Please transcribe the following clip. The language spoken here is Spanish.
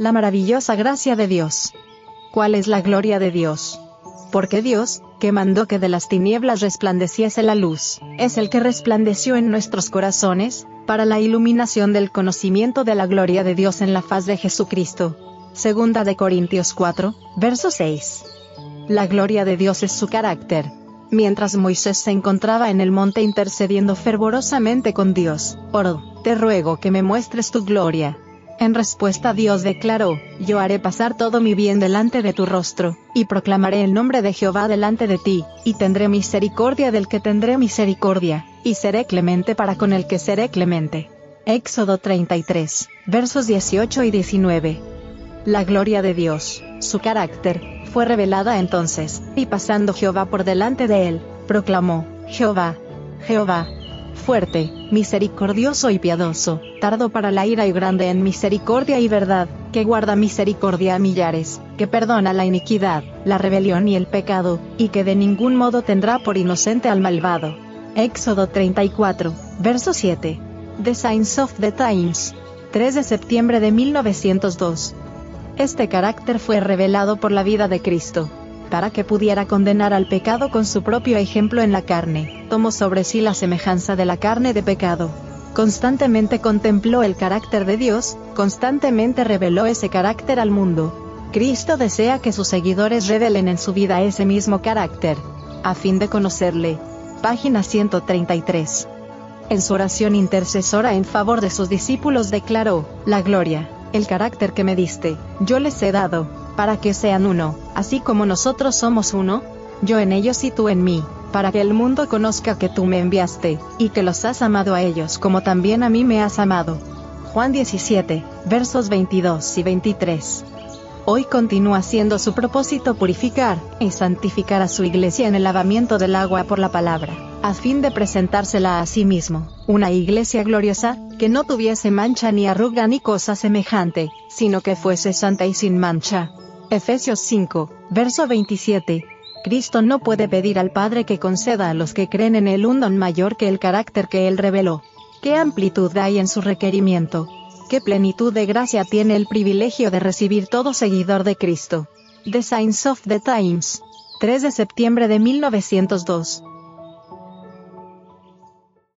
La maravillosa gracia de Dios. ¿Cuál es la gloria de Dios? Porque Dios, que mandó que de las tinieblas resplandeciese la luz, es el que resplandeció en nuestros corazones, para la iluminación del conocimiento de la gloria de Dios en la faz de Jesucristo. Segunda de Corintios 4, verso 6. La gloria de Dios es su carácter. Mientras Moisés se encontraba en el monte intercediendo fervorosamente con Dios, oró, te ruego que me muestres tu gloria. En respuesta Dios declaró, yo haré pasar todo mi bien delante de tu rostro, y proclamaré el nombre de Jehová delante de ti, y tendré misericordia del que tendré misericordia, y seré clemente para con el que seré clemente. Éxodo 33, versos 18 y 19. La gloria de Dios, su carácter, fue revelada entonces, y pasando Jehová por delante de él, proclamó, Jehová, Jehová, fuerte, misericordioso y piadoso, tardo para la ira y grande en misericordia y verdad, que guarda misericordia a millares, que perdona la iniquidad, la rebelión y el pecado, y que de ningún modo tendrá por inocente al malvado. Éxodo 34, verso 7. The Signs of the Times. 3 de septiembre de 1902. Este carácter fue revelado por la vida de Cristo, para que pudiera condenar al pecado con su propio ejemplo en la carne, tomó sobre sí la semejanza de la carne de pecado. Constantemente contempló el carácter de Dios, constantemente reveló ese carácter al mundo. Cristo desea que sus seguidores revelen en su vida ese mismo carácter, a fin de conocerle. Página 133. En su oración intercesora en favor de sus discípulos declaró, la gloria, el carácter que me diste, yo les he dado, para que sean uno, así como nosotros somos uno, yo en ellos y tú en mí, para que el mundo conozca que tú me enviaste, y que los has amado a ellos como también a mí me has amado. Juan 17, versos 22 y 23. Hoy continúa siendo su propósito purificar y santificar a su iglesia en el lavamiento del agua por la palabra, a fin de presentársela a sí mismo, una iglesia gloriosa, que no tuviese mancha ni arruga ni cosa semejante, sino que fuese santa y sin mancha. Efesios 5, verso 27. Cristo no puede pedir al Padre que conceda a los que creen en él un don mayor que el carácter que él reveló. ¿Qué amplitud hay en su requerimiento? ¿Qué plenitud de gracia tiene el privilegio de recibir todo seguidor de Cristo? The Signs of the Times. 3 de septiembre de 1902.